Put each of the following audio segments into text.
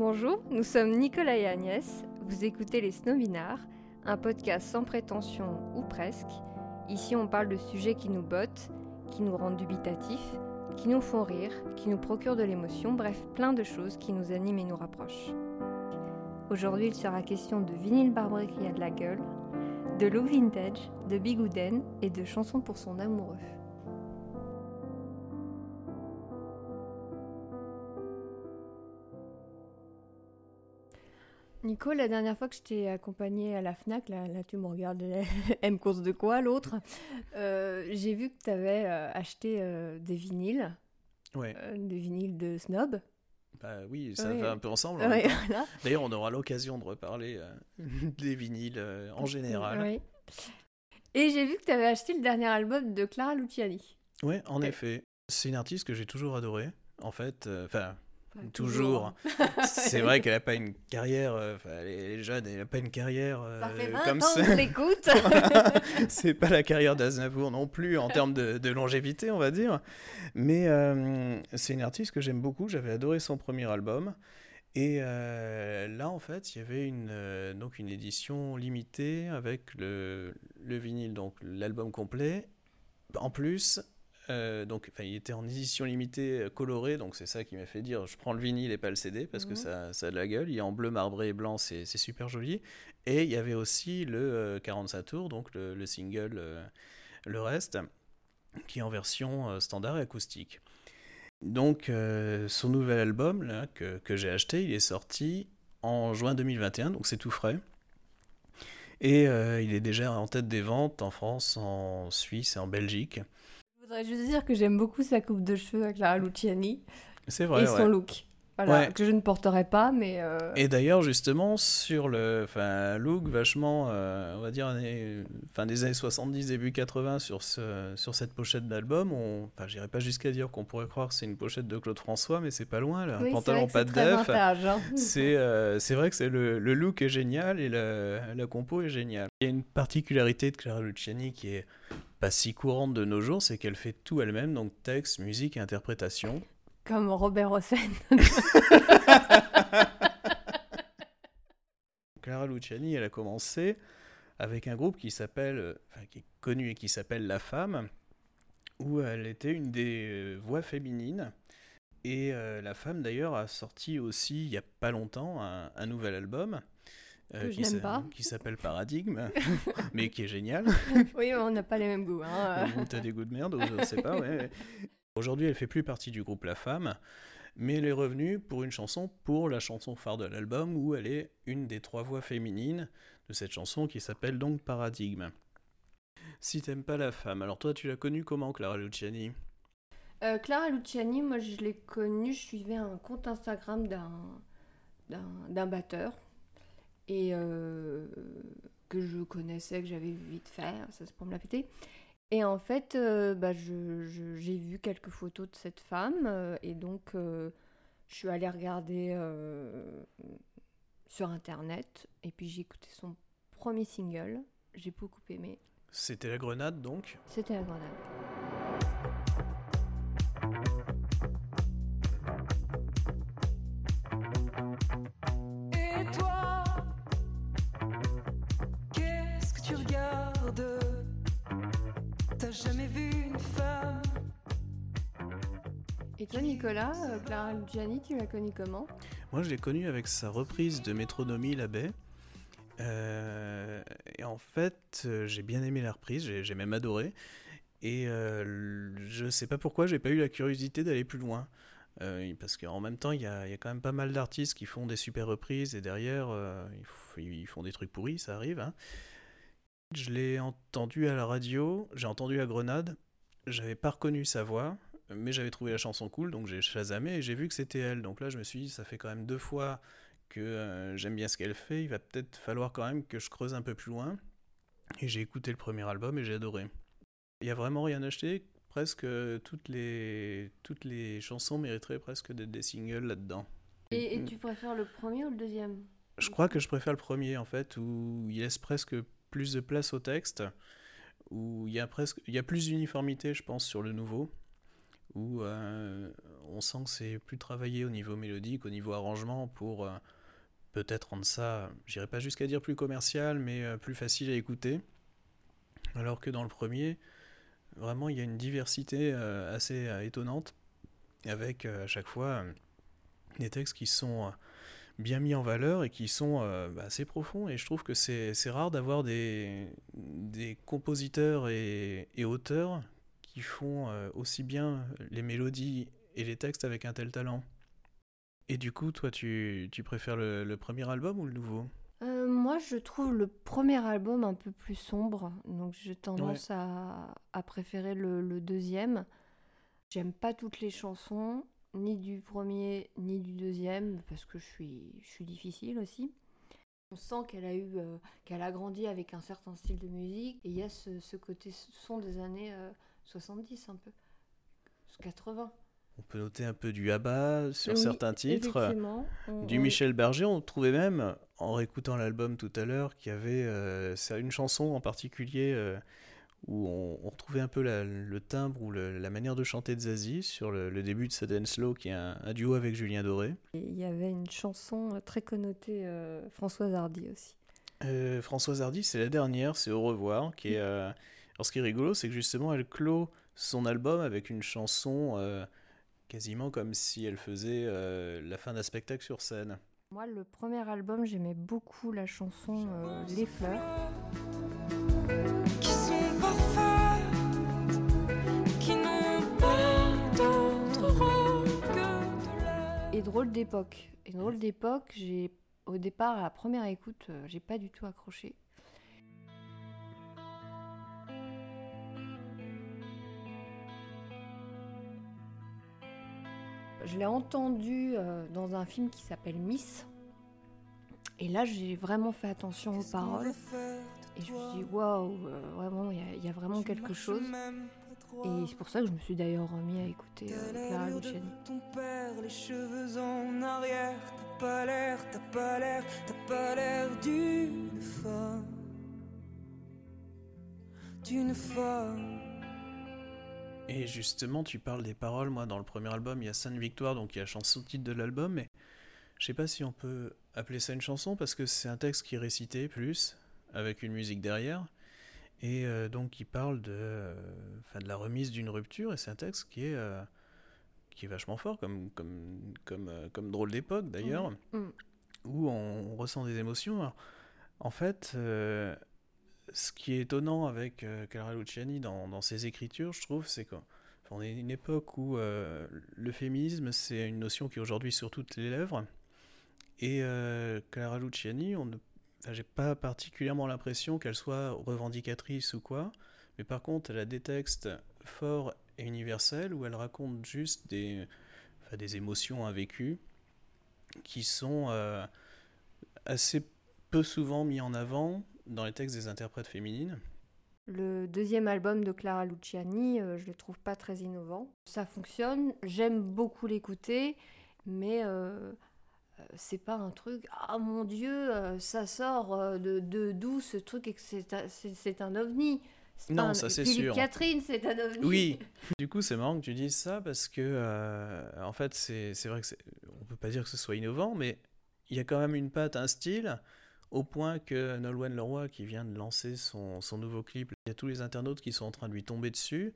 Bonjour, nous sommes Nicolas et Agnès. Vous écoutez les Snobinards, un podcast sans prétention ou presque. Ici, on parle de sujets qui nous bottent, qui nous rendent dubitatifs, qui nous font rire, qui nous procurent de l'émotion, bref, plein de choses qui nous animent et nous rapprochent. Aujourd'hui, il sera question de vinyle barbré qui a de la gueule, de look vintage, de bigouden et de chansons pour son amoureux. Nico, la dernière fois que je t'ai accompagné à la FNAC, là, là tu me regardes, M course de quoi l'autre? Euh, J'ai vu que tu avais euh, acheté euh, des vinyles. Ouais. des vinyles de Snob. Bah oui, ça Ouais. va un peu ensemble. Ouais, voilà. D'ailleurs, on aura l'occasion de reparler des vinyles en général. Oui. Et j'ai vu que tu avais acheté le dernier album de Clara Luciani. Ouais, en effet. C'est une artiste que j'ai toujours adorée. En fait, enfin, toujours. C'est vrai qu'elle n'a pas une carrière. euh, Enfin, elle est jeune, elle n'a pas une carrière euh, Ça fait 20 comme ans que ça. l'écoute. c'est pas la carrière d'Aznavour non plus en termes de, de longévité, on va dire. Mais euh, c'est une artiste que j'aime beaucoup. J'avais adoré son premier album. Et euh, là, en fait, il y avait une, euh, donc une édition limitée avec le, le vinyle, donc l'album complet. En plus, euh, donc, il était en édition limitée euh, colorée, donc c'est ça qui m'a fait dire je prends le vinyle et pas le CD parce que Mhm. ça, ça a de la gueule. Il est en bleu marbré et blanc, c'est super joli. Et il y avait aussi le euh, 45 tours, donc le, le single euh, Le Reste, qui est en version euh, standard et acoustique. Donc euh, son nouvel album là, que, que j'ai acheté, il est sorti en juin 2021, donc c'est tout frais. Et euh, il est déjà en tête des ventes en France, en Suisse et en Belgique. Je voudrais juste dire que j'aime beaucoup sa coupe de cheveux à Clara Luciani C'est vrai, et son ouais. look. Voilà, Ouais. que je ne porterai pas, mais... euh, Et d'ailleurs, justement, sur le enfin, un look vachement, euh, on va dire, années- fin des années 70, début 80, sur, ce, sur cette pochette d'album, on, enfin, j'irai pas jusqu'à dire qu'on pourrait croire que c'est une pochette de Claude François, mais c'est pas loin, là. Un oui, c'est pantalon pas de def. hein. C'est euh, vrai que c'est le, le look est génial et la, la compo est géniale. Il y a une particularité de Clara Luciani qui est pas si courante de nos jours, c'est qu'elle fait tout elle-même, donc texte, musique et interprétation. Comme Robert Hossein. Clara Luciani, elle a commencé avec un groupe qui s'appelle, euh, enfin qui est connu et qui s'appelle La Femme, où elle était une des euh, voix féminines. Et euh, La Femme, d'ailleurs, a sorti aussi, il y a pas longtemps, un, un nouvel album. Euh, Que je qui n'aime s'a- pas. qui s'appelle Paradigme, mais qui est génial. oui, on n'a pas les mêmes goûts. Hein. T'as des goûts de merde, je sais pas, ouais. Aujourd'hui, elle fait plus partie du groupe La Femme, mais elle est revenue pour une chanson, pour la chanson phare de l'album, où elle est une des trois voix féminines de cette chanson qui s'appelle donc Paradigme. Si t'aimes pas La Femme, alors toi, tu l'as connue comment, Clara Luciani? Euh, Clara Luciani, moi je l'ai connue, je suivais un compte Instagram d'un batteur et euh, que je connaissais, que j'avais vu vite faire, ça c'est pour me la péter. Et en fait, euh, bah, j'ai vu quelques photos de cette femme euh, et donc euh, je suis allée regarder sur internet et puis j'ai écouté son premier single, j'ai beaucoup aimé, C'était La Grenade, donc? C'était La Grenade. Et toi Nicolas, euh, Clara Luciani, tu l'as connue comment? Moi, je l'ai connue avec sa reprise de Métronomie La Baie. Euh, et en fait, euh, j'ai bien aimé la reprise, j'ai même adoré. Et euh, je sais pas pourquoi, j'ai pas eu la curiosité d'aller plus loin. Euh, parce qu'en même temps, il y a, quand même pas mal d'artistes qui font des super reprises et derrière, ils, font des trucs pourris, ça arrive. hein. Je l'ai entendu à la radio, j'ai entendu la grenade, j'avais pas reconnu sa voix, mais j'avais trouvé la chanson cool, donc j'ai chasamé et j'ai vu que c'était elle. Donc là, je me suis dit, ça fait quand même deux fois que euh, j'aime bien ce qu'elle fait, il va peut-être falloir quand même que je creuse un peu plus loin. Et j'ai écouté le premier album et j'ai adoré. Il y a vraiment rien acheté, presque toutes les, toutes les chansons mériteraient presque d'être des singles là-dedans. Et, et tu préfères le premier ou le deuxième? Je crois que je préfère le premier en fait, où il laisse presque plus de place au texte, où il y a presque, il y a plus d'uniformité, je pense, sur le nouveau, où euh, on sent que c'est plus travaillé au niveau mélodique, au niveau arrangement, pour euh, peut-être rendre ça, j'irai pas jusqu'à dire plus commercial, mais euh, plus facile à écouter. Alors que dans le premier, vraiment, il y a une diversité assez étonnante, avec à chaque fois des textes qui sont bien mis en valeur et qui sont bah, assez profonds. Et je trouve que c'est rare d'avoir des, compositeurs et auteurs qui font euh, aussi bien les mélodies et les textes avec un tel talent. Et du coup, toi, tu, tu préfères le, premier album ou le nouveau? Euh, Moi, je trouve le premier album un peu plus sombre, donc j'ai tendance à, à, préférer le, le deuxième. J'aime pas toutes les chansons, ni du premier ni du deuxième, parce que je suis, je suis difficile aussi. On sent qu'elle a eu, euh, qu'elle a grandi avec un certain style de musique, et il y a ce, ce côté son des années 70 un peu, 80. On peut noter un peu du ABBA sur certains titres, du Michel Berger. On trouvait même, en réécoutant l'album tout à l'heure, qu'il y avait euh, une chanson en particulier euh, où on, retrouvait un peu le timbre ou la manière de chanter de Zazie sur le, début de Sudden Slow, qui est un, duo avec Julien Doré. il y avait une chanson euh, très connotée, Françoise Hardy aussi. Françoise Hardy, c'est la dernière, c'est Au revoir, qui est alors ce qui est rigolo, c'est que justement, elle clôt son album avec une chanson euh, quasiment comme si elle faisait euh, la fin d'un spectacle sur scène. Moi, le premier album, j'aimais beaucoup la chanson euh, Les Fleurs. Qui sont parfaites, qui n'ont pas d'autre que de Et drôle d'époque. Et drôle d'époque, j'ai au départ, à la première écoute, j'ai pas du tout accroché. Je l'ai entendu euh, dans un film qui s'appelle Miss. Et là, j'ai vraiment fait attention aux paroles. Et je me suis dit, waouh, euh, vraiment, il y, a vraiment quelque chose. Et c'est pour ça que je me suis d'ailleurs remis à écouter euh, Clara Luciani. Ton père, les cheveux en arrière, t'as pas l'air, t'as pas l'air, t'as pas l'air d'une femme. D'une femme. Et justement, tu parles des paroles. Moi, dans le premier album, il y a Sainte Victoire, donc il y a chanson titre de l'album, mais je sais pas si on peut appeler ça une chanson parce que c'est un texte qui est récité plus, avec une musique derrière, et euh, donc qui parle de, de la remise d'une rupture, et c'est un texte qui est, euh, qui est vachement fort, comme, comme, comme, euh, comme drôle d'époque d'ailleurs, mmh. Mmh. où on, ressent des émotions. en fait, ce qui est étonnant avec euh, Clara Luciani dans, ses écritures, je trouve, c'est qu'on est une époque où euh, le féminisme, c'est une notion qui est aujourd'hui sur toutes les lèvres. Et euh, Clara Luciani, on ne j'ai pas particulièrement l'impression qu'elle soit revendicatrice ou quoi, mais par contre, elle a des textes forts et universels où elle raconte juste des, des émotions invécues qui sont assez peu souvent mis en avant dans les textes des interprètes féminines. Le deuxième album de Clara Luciani, euh, je le trouve pas très innovant. Ça fonctionne, j'aime beaucoup l'écouter, mais euh, euh c'est pas un truc. Ah mon Dieu, euh, ça sort de d'où ce truc et que c'est un ovni. Non, ça c'est sûr. Catherine, c'est un ovni. Oui. du coup, c'est marrant que tu dises ça parce que, en fait, c'est vrai que on peut pas dire que ce soit innovant, mais il y a quand même une patte, un style au point que Nolwenn Leroy, qui vient de lancer son, nouveau clip, il y a tous les internautes qui sont en train de lui tomber dessus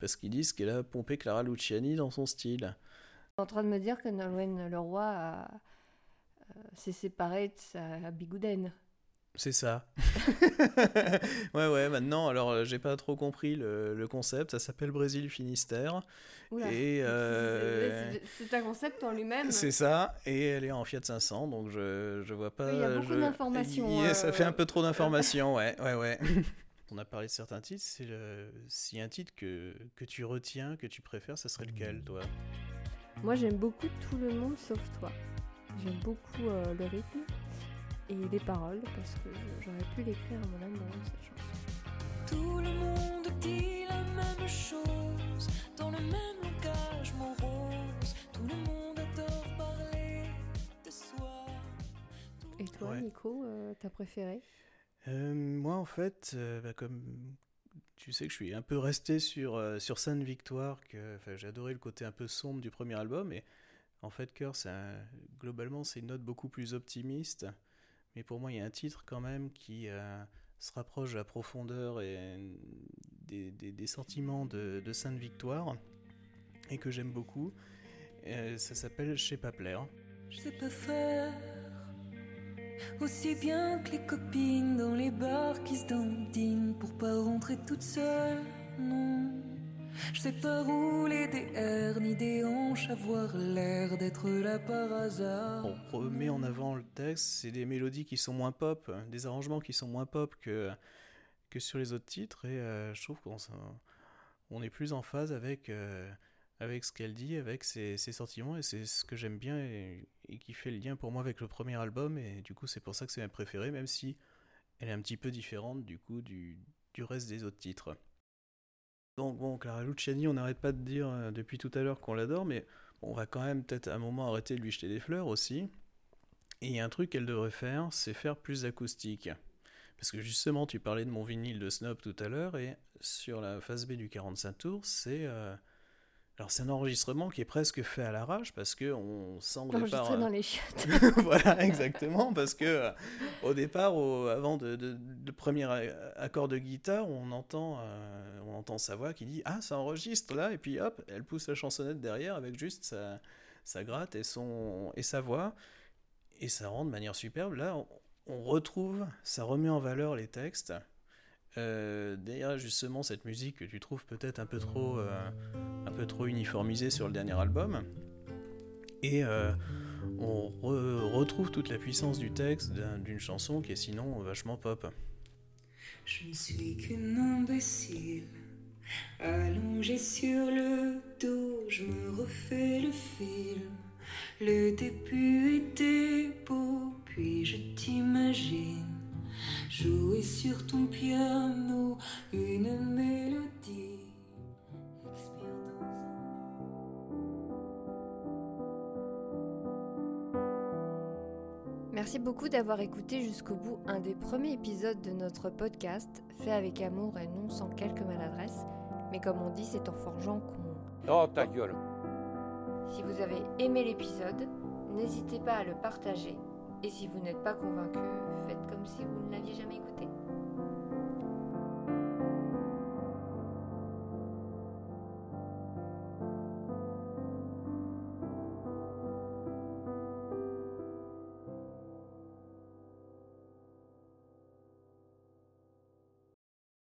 parce qu'ils disent qu'elle a pompé Clara Luciani dans son style. en train de me dire que Nolwenn Leroy euh, s'est séparée de sa bigoudaine. C'est ça. ouais, ouais, maintenant, alors euh, j'ai pas trop compris le, concept. Ça s'appelle Brésil Finistère. et euh, c'est un concept en lui-même. C'est ça. Et elle est en Fiat 500, donc je, je vois pas. il y a beaucoup d'informations. Ça fait un peu trop d'informations, ouais, ouais, ouais. On a parlé de certains titres. C'est le... Si un titre que, que tu retiens, que tu préfères, ça serait lequel, toi? Moi, j'aime beaucoup Tout le monde sauf toi. J'aime beaucoup euh, le rythme et les paroles parce que j'aurais pu l'écrire à mon amour cette chanson. Nico, euh, t'as préféré euh, Moi, en fait, euh, bah, comme tu sais que je suis un peu resté sur, euh, sur Sainte Victoire, que j'ai adoré le côté un peu sombre du premier album, et en fait, Cœur, globalement, c'est une note beaucoup plus optimiste, mais pour moi, il y a un titre quand même qui euh, se rapproche de la profondeur et des, des, sentiments de, de, Sainte Victoire, et que j'aime beaucoup. ça s'appelle Je sais pas plaire. Je sais pas faire aussi bien que les copines dans les bars qui se dandinent pour pas rentrer toute seule, non. Je sais pas rouler des airs ni des hanches, avoir l'air d'être là par hasard. On remet en avant le texte, c'est des mélodies qui sont moins pop, des arrangements qui sont moins pop que, que sur les autres titres, et euh, je trouve qu'on on est plus en phase avec. Euh, avec ce qu'elle dit, avec ses, sentiments, et c'est ce que j'aime bien et, qui fait le lien pour moi avec le premier album, et du coup c'est pour ça que c'est ma préférée, même si elle est un petit peu différente du coup du, reste des autres titres. Donc bon, Clara Luciani, on n'arrête pas de dire euh, depuis tout à l'heure qu'on l'adore, mais on va quand même peut-être à un moment arrêter de lui jeter des fleurs aussi. Et il y a un truc qu'elle devrait faire, c'est faire plus acoustique. Parce que justement, tu parlais de mon vinyle de Snob tout à l'heure, et sur la phase B du 45 tours, c'est... Euh, alors c'est un enregistrement qui est presque fait à l'arrache parce que on sent au départ dans les chiottes. voilà exactement parce que euh, au départ avant de, premier accord de guitare on entend euh, on entend sa voix qui dit ah ça enregistre là et puis hop elle pousse la chansonnette derrière avec juste sa, sa gratte et son et sa voix et ça rend de manière superbe là on retrouve ça remet en valeur les textes euh, derrière justement cette musique que tu trouves peut-être un peu trop euh, un peu trop uniformisée sur le dernier album et euh, on retrouve toute la puissance du texte d'une chanson qui est sinon vachement pop. Je ne suis qu'une imbécile allongée sur le dos, je me refais le film. Le début était beau, puis je t'imagine jouer sur ton piano une mélodie. Merci beaucoup d'avoir écouté jusqu'au bout un des premiers épisodes de notre podcast, fait avec amour et non sans quelques maladresses, mais comme on dit, c'est en forgeant qu'on... Oh ta gueule. Si vous avez aimé l'épisode, n'hésitez pas à le partager et si vous n'êtes pas convaincu, faites comme si vous ne l'aviez jamais écouté.